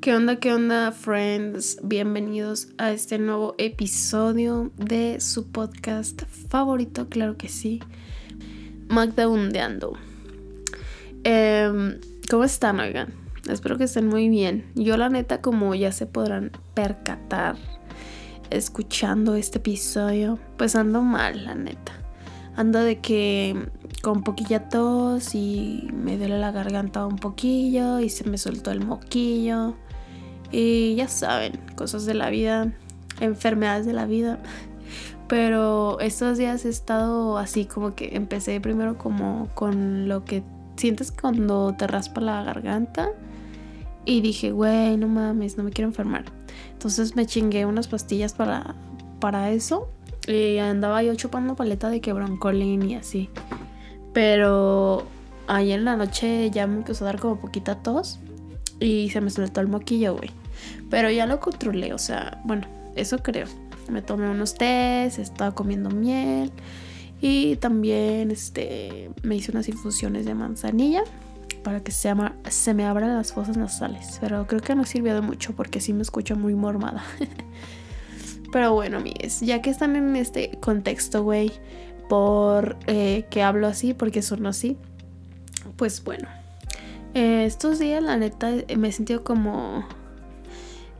¿Qué onda, qué onda, friends? Bienvenidos a este nuevo episodio de su podcast favorito, claro que sí, Magda. Em, ¿Cómo están, oigan? Espero que estén muy bien. Yo, la neta, como ya se podrán percatar escuchando este episodio, pues ando mal, la neta. Ando de que con poquilla tos y me duele la garganta un poquillo y se me soltó el moquillo. Y ya saben, cosas de la vida, enfermedades de la vida. Pero estos días he estado así como que empecé primero como con lo que sientes cuando te raspa la garganta. Y dije, güey, no mames, no me quiero enfermar. Entonces me chingué unas pastillas para, para eso. Y andaba yo chupando paleta de que broncolín y así. Pero ayer en la noche ya me empezó a dar como poquita tos. Y se me soltó el moquillo, güey. Pero ya lo controlé, o sea, bueno, eso creo. Me tomé unos tés, estaba comiendo miel. Y también este, me hice unas infusiones de manzanilla para que se, se me abran las fosas nasales. Pero creo que no sirvió de mucho porque sí me escucho muy mormada. Pero bueno, amigues, ya que están en este contexto, güey, por eh, que hablo así, porque son así, pues bueno. Eh, estos días, la neta, me he sentido como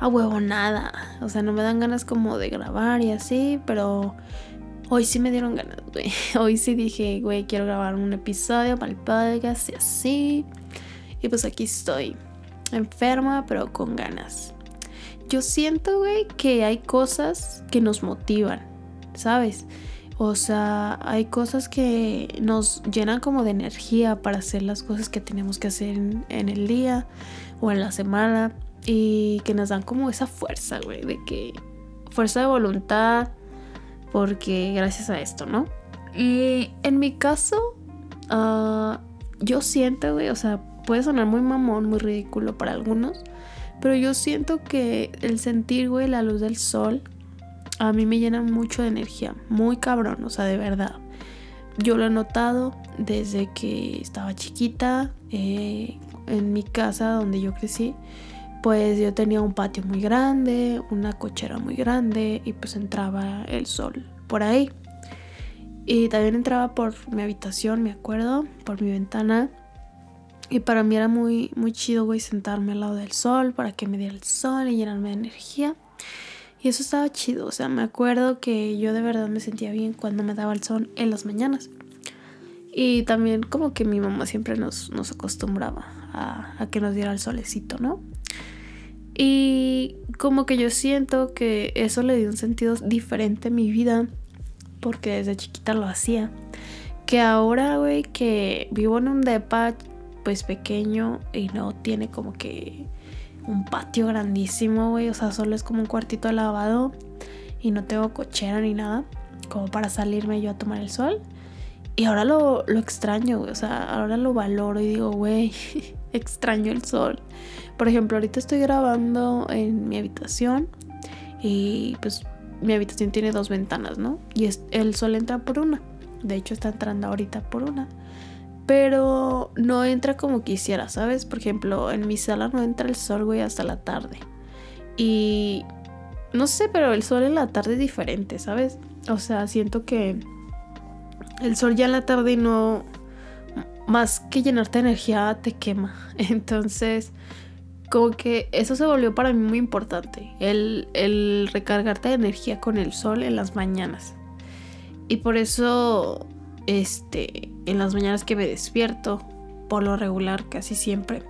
a huevo nada. O sea, no me dan ganas como de grabar y así, pero hoy sí me dieron ganas, güey. Hoy sí dije, güey, quiero grabar un episodio para el podcast y así. Y pues aquí estoy, enferma, pero con ganas. Yo siento, güey, que hay cosas que nos motivan, ¿sabes? O sea, hay cosas que nos llenan como de energía para hacer las cosas que tenemos que hacer en, el día o en la semana y que nos dan como esa fuerza, güey, de que fuerza de voluntad, porque gracias a esto, ¿no? Y en mi caso, uh, yo siento, güey, o sea, puede sonar muy mamón, muy ridículo para algunos, pero yo siento que el sentir, güey, la luz del sol, a mí me llena mucho de energía, muy cabrón, o sea, de verdad. Yo lo he notado desde que estaba chiquita, eh, en mi casa donde yo crecí pues yo tenía un patio muy grande, una cochera muy grande y pues entraba el sol por ahí. Y también entraba por mi habitación, me acuerdo, por mi ventana. Y para mí era muy, muy chido, güey, sentarme al lado del sol para que me diera el sol y llenarme de energía. Y eso estaba chido, o sea, me acuerdo que yo de verdad me sentía bien cuando me daba el sol en las mañanas. Y también como que mi mamá siempre nos, nos acostumbraba a, a que nos diera el solecito, ¿no? Y como que yo siento que eso le dio un sentido diferente a mi vida, porque desde chiquita lo hacía. Que ahora, güey, que vivo en un depa, pues pequeño y no tiene como que un patio grandísimo, güey. O sea, solo es como un cuartito lavado y no tengo cochera ni nada, como para salirme yo a tomar el sol. Y ahora lo, lo extraño, güey. O sea, ahora lo valoro y digo, güey, extraño el sol. Por ejemplo, ahorita estoy grabando en mi habitación y pues mi habitación tiene dos ventanas, ¿no? Y el sol entra por una. De hecho, está entrando ahorita por una. Pero no entra como quisiera, ¿sabes? Por ejemplo, en mi sala no entra el sol, güey, hasta la tarde. Y no sé, pero el sol en la tarde es diferente, ¿sabes? O sea, siento que el sol ya en la tarde no, más que llenarte de energía, te quema. Entonces, como que eso se volvió para mí muy importante, el, el recargarte de energía con el sol en las mañanas. Y por eso, este, en las mañanas que me despierto, por lo regular, casi siempre,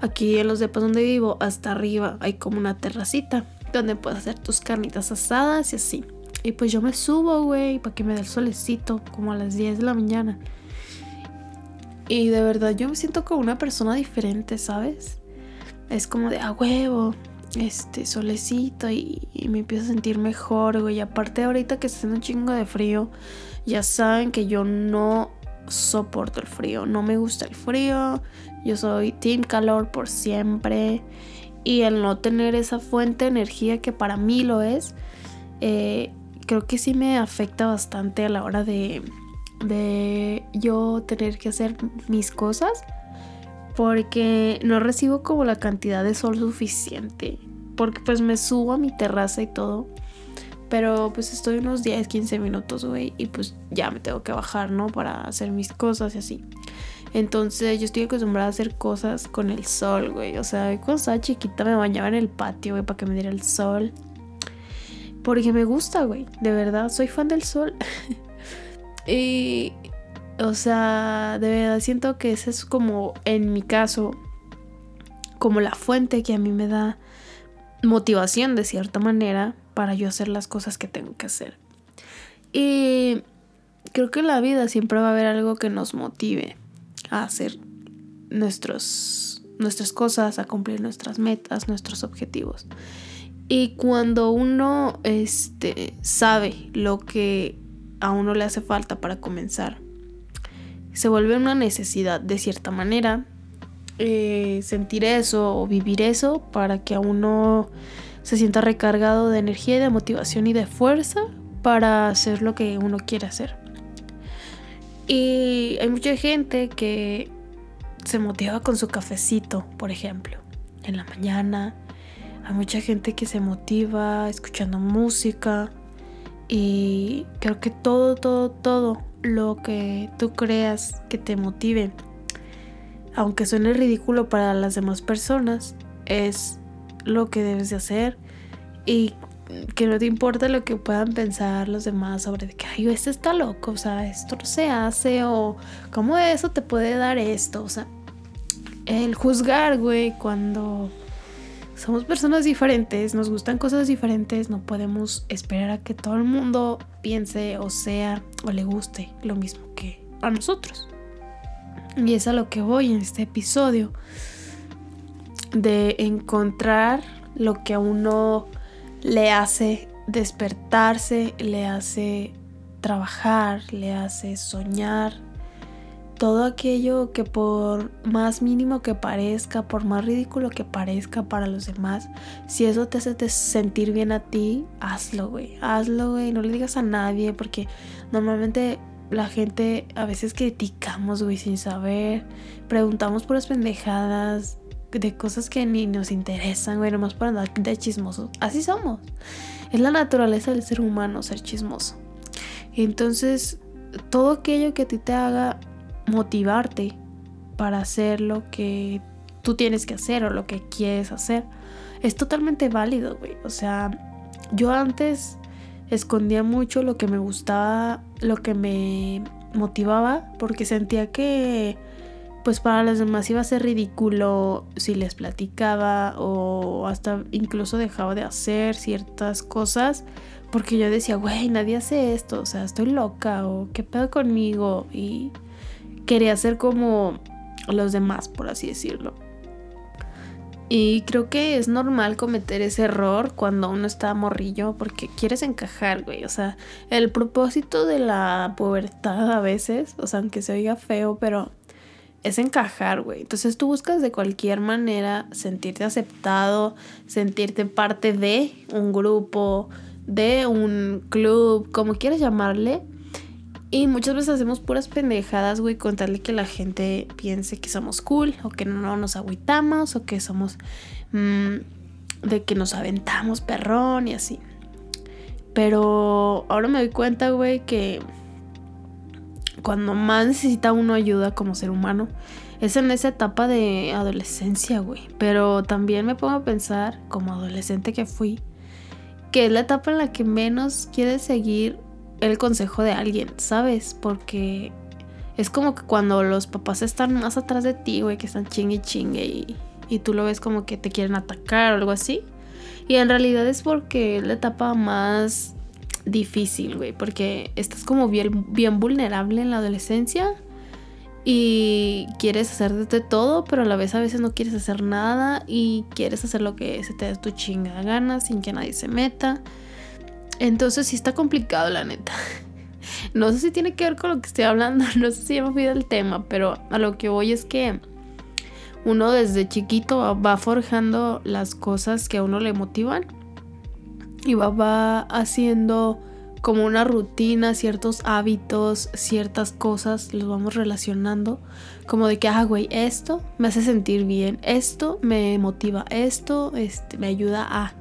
aquí en los depas donde vivo, hasta arriba hay como una terracita donde puedes hacer tus carnitas asadas y así. Y pues yo me subo, güey, para que me dé el solecito, como a las 10 de la mañana. Y de verdad yo me siento como una persona diferente, ¿sabes? Es como de a huevo, este solecito y, me empiezo a sentir mejor, güey. Aparte ahorita que está haciendo un chingo de frío, ya saben que yo no soporto el frío, no me gusta el frío. Yo soy team calor por siempre. Y el no tener esa fuente de energía que para mí lo es, eh, creo que sí me afecta bastante a la hora de de yo tener que hacer mis cosas porque no recibo como la cantidad de sol suficiente. Porque pues me subo a mi terraza y todo. Pero pues estoy unos 10, 15 minutos, güey. Y pues ya me tengo que bajar, ¿no? Para hacer mis cosas y así. Entonces yo estoy acostumbrada a hacer cosas con el sol, güey. O sea, cuando estaba chiquita me bañaba en el patio, güey, para que me diera el sol. Porque me gusta, güey. De verdad, soy fan del sol. y, o sea, de verdad siento que ese es como, en mi caso, como la fuente que a mí me da motivación de cierta manera para yo hacer las cosas que tengo que hacer. Y creo que en la vida siempre va a haber algo que nos motive a hacer nuestros, nuestras cosas, a cumplir nuestras metas, nuestros objetivos. Y cuando uno este, sabe lo que a uno le hace falta para comenzar, se vuelve una necesidad de cierta manera eh, sentir eso o vivir eso para que uno se sienta recargado de energía y de motivación y de fuerza para hacer lo que uno quiere hacer. Y hay mucha gente que se motiva con su cafecito, por ejemplo, en la mañana. Hay mucha gente que se motiva escuchando música. Y creo que todo, todo, todo lo que tú creas que te motive, aunque suene ridículo para las demás personas, es lo que debes de hacer. Y que no te importa lo que puedan pensar los demás sobre que, ay, este está loco, o sea, esto no se hace, o cómo eso te puede dar esto, o sea, el juzgar, güey, cuando somos personas diferentes, nos gustan cosas diferentes, no podemos esperar a que todo el mundo piense o sea o le guste lo mismo que a nosotros. Y es a lo que voy en este episodio, de encontrar lo que a uno le hace despertarse, le hace trabajar, le hace soñar. Todo aquello que por más mínimo que parezca, por más ridículo que parezca para los demás, si eso te hace sentir bien a ti, hazlo, güey. Hazlo, güey. No le digas a nadie porque normalmente la gente a veces criticamos, güey, sin saber. Preguntamos por las pendejadas de cosas que ni nos interesan, güey, nomás para andar de chismosos. Así somos. Es la naturaleza del ser humano ser chismoso. Entonces, todo aquello que a ti te haga motivarte para hacer lo que tú tienes que hacer o lo que quieres hacer, es totalmente válido, güey. O sea, yo antes escondía mucho lo que me gustaba, lo que me motivaba, porque sentía que pues para los demás iba a ser ridículo si les platicaba o hasta incluso dejaba de hacer ciertas cosas porque yo decía, güey, nadie hace esto, o sea, estoy loca o qué pedo conmigo y quería ser como los demás, por así decirlo. Y creo que es normal cometer ese error cuando uno está morrillo porque quieres encajar, güey. O sea, el propósito de la pubertad a veces, o sea, aunque se oiga feo, pero es encajar, güey. Entonces tú buscas de cualquier manera sentirte aceptado, sentirte parte de un grupo, de un club, como quieras llamarle. Y muchas veces hacemos puras pendejadas, güey, con tal de que la gente piense que somos cool, o que no nos agüitamos, o que somos. Mm, de que nos aventamos perrón y así. Pero ahora me doy cuenta, güey, que cuando más necesita uno ayuda como ser humano, es en esa etapa de adolescencia, güey. Pero también me pongo a pensar, como adolescente que fui, que es la etapa en la que menos quieres seguir el consejo de alguien, ¿sabes? Porque es como que cuando los papás están más atrás de ti, güey, que están chingue chingue y, y tú lo ves como que te quieren atacar o algo así. Y en realidad es porque es la etapa más difícil, güey, porque estás como bien, bien vulnerable en la adolescencia y quieres hacer de todo, pero a la vez a veces no quieres hacer nada y quieres hacer lo que se te dé tu chinga gana sin que nadie se meta. Entonces sí está complicado, la neta. No sé si tiene que ver con lo que estoy hablando, no sé si ya me fui del tema, pero a lo que voy es que uno desde chiquito va forjando las cosas que a uno le motivan y va, haciendo como una rutina, ciertos hábitos, ciertas cosas, los vamos relacionando. Como de que, ah, güey, esto me hace sentir bien, esto me motiva, esto este, me ayuda a...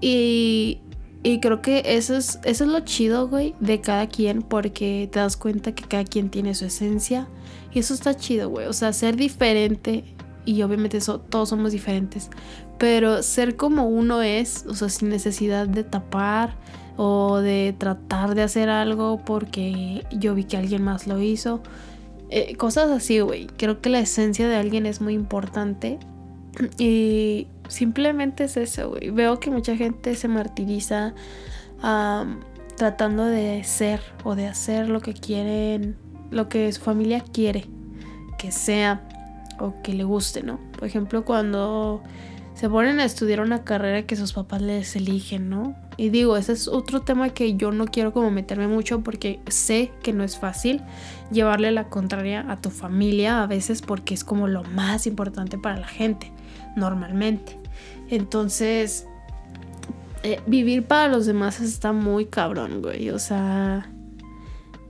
Y, y creo que eso es, eso es lo chido, güey, de cada quien, porque te das cuenta que cada quien tiene su esencia. Y eso está chido, güey. O sea, ser diferente, y obviamente eso, todos somos diferentes, pero ser como uno es, o sea, sin necesidad de tapar o de tratar de hacer algo porque yo vi que alguien más lo hizo. Eh, cosas así, güey. Creo que la esencia de alguien es muy importante. Y simplemente es eso, güey. Veo que mucha gente se martiriza tratando de ser o de hacer lo que quieren, lo que su familia quiere que sea o que le guste, ¿no? Por ejemplo, cuando se ponen a estudiar una carrera que sus papás les eligen, ¿no? Y digo, ese es otro tema que yo no quiero como meterme mucho porque sé que no es fácil llevarle la contraria a tu familia a veces porque es como lo más importante para la gente, normalmente. Entonces, eh, vivir para los demás está muy cabrón, güey. O sea,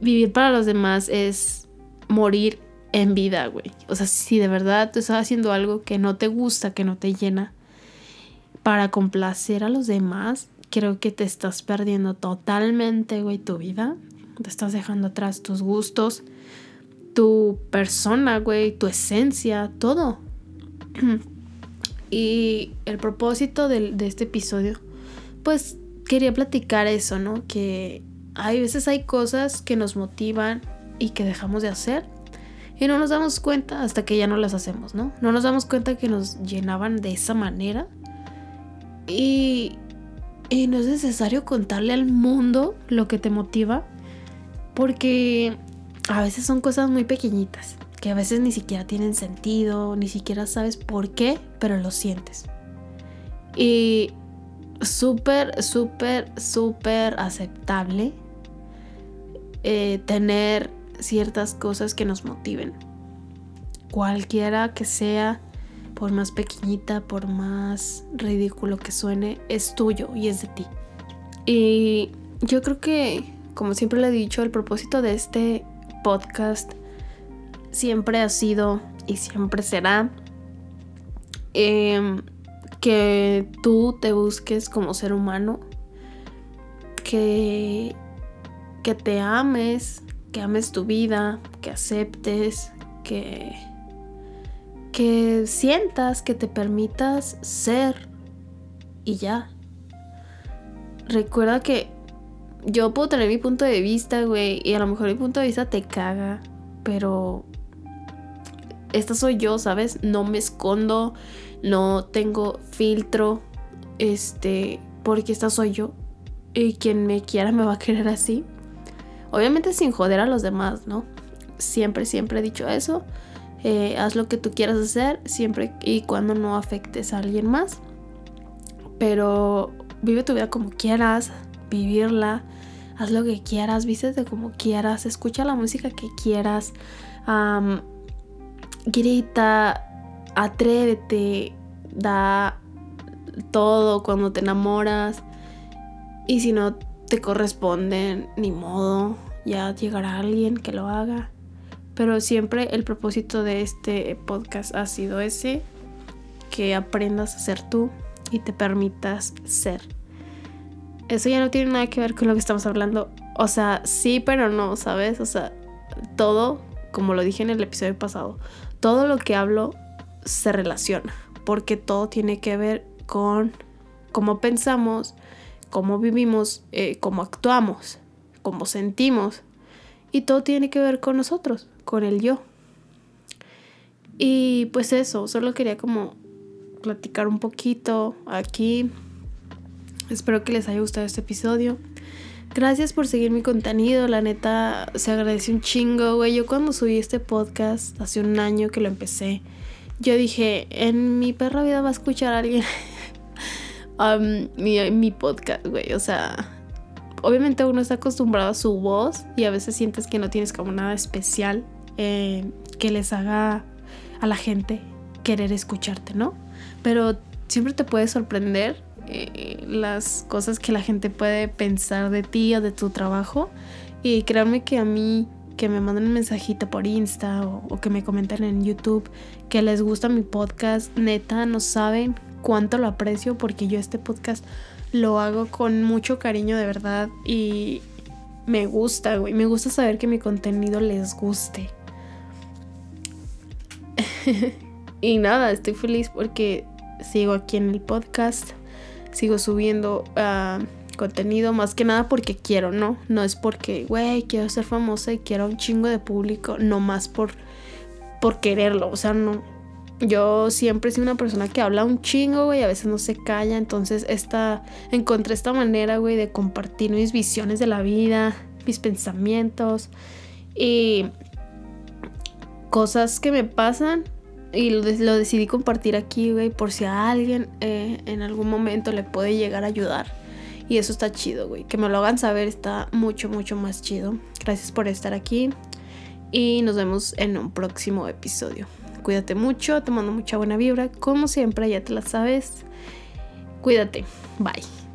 vivir para los demás es morir en vida, güey. O sea, si de verdad tú estás haciendo algo que no te gusta, que no te llena, para complacer a los demás, creo que te estás perdiendo totalmente, güey, tu vida. Te estás dejando atrás tus gustos, tu persona, güey, tu esencia, todo. y el propósito de, de este episodio, pues quería platicar eso, ¿no? Que hay veces hay cosas que nos motivan y que dejamos de hacer y no nos damos cuenta hasta que ya no las hacemos, ¿no? No nos damos cuenta que nos llenaban de esa manera y, no es necesario contarle al mundo lo que te motiva, porque a veces son cosas muy pequeñitas, que a veces ni siquiera tienen sentido, ni siquiera sabes por qué, pero lo sientes. Y súper, súper, súper aceptable eh, tener ciertas cosas que nos motiven. Cualquiera que sea por más pequeñita, por más ridículo que suene, es tuyo y es de ti. Y yo creo que, como siempre le he dicho, el propósito de este podcast siempre ha sido y siempre será em, que tú te busques como ser humano, que, que te ames, que ames tu vida, que aceptes, que que sientas, que te permitas ser y ya. Recuerda que yo puedo tener mi punto de vista, güey, y a lo mejor mi punto de vista te caga, pero esta soy yo, ¿sabes? No me escondo, no tengo filtro, este, porque esta soy yo. Y quien me quiera me va a querer así. Obviamente sin joder a los demás, ¿no? Siempre, siempre he dicho eso. Eh, haz lo que tú quieras hacer siempre y cuando no afectes a alguien más. Pero vive tu vida como quieras, vivirla, haz lo que quieras, vístete como quieras, escucha la música que quieras, grita, atrévete, da todo cuando te enamoras. Y si no te corresponden, ni modo, ya llegará alguien que lo haga. Pero siempre el propósito de este podcast ha sido ese, que aprendas a ser tú y te permitas ser. Eso ya no tiene nada que ver con lo que estamos hablando. O sea, sí, pero no, ¿sabes? O sea, todo, como lo dije en el episodio pasado, todo lo que hablo se relaciona, porque todo tiene que ver con cómo pensamos, cómo vivimos, eh, cómo actuamos, cómo sentimos. Y todo tiene que ver con nosotros con el yo. Y pues eso, solo quería como platicar un poquito aquí. Espero que les haya gustado este episodio. Gracias por seguir mi contenido, la neta se agradece un chingo, güey. Yo cuando subí este podcast, hace un año que lo empecé, yo dije, en mi perra vida va a escuchar a alguien mi, mi podcast, güey. O sea, obviamente uno está acostumbrado a su voz y a veces sientes que no tienes como nada especial eh, que les haga a la gente querer escucharte, ¿no? Pero siempre te puede sorprender eh, las cosas que la gente puede pensar de ti o de tu trabajo. Y créanme que a mí que me manden un mensajito por Insta o, o, que me comenten en YouTube que les gusta mi podcast, neta, no saben cuánto lo aprecio porque yo este podcast lo hago con mucho cariño de verdad y me gusta, güey, me gusta saber que mi contenido les guste. y nada, estoy feliz porque sigo aquí en el podcast, sigo subiendo uh, contenido más que nada porque quiero, ¿no? No es porque, güey, quiero ser famosa y quiero un chingo de público, no más por, por quererlo, o sea, no. Yo siempre he sido una persona que habla un chingo, güey, a veces no se calla, entonces esta, encontré esta manera, güey, de compartir mis visiones de la vida, mis pensamientos y cosas que me pasan y lo, decidí compartir aquí, güey, por si a alguien eh, en algún momento le puede llegar a ayudar. Y eso está chido, güey. Que me lo hagan saber está mucho, mucho más chido. Gracias por estar aquí. Y nos vemos en un próximo episodio. Cuídate mucho, te mando mucha buena vibra. Como siempre, ya te la sabes. Cuídate. Bye.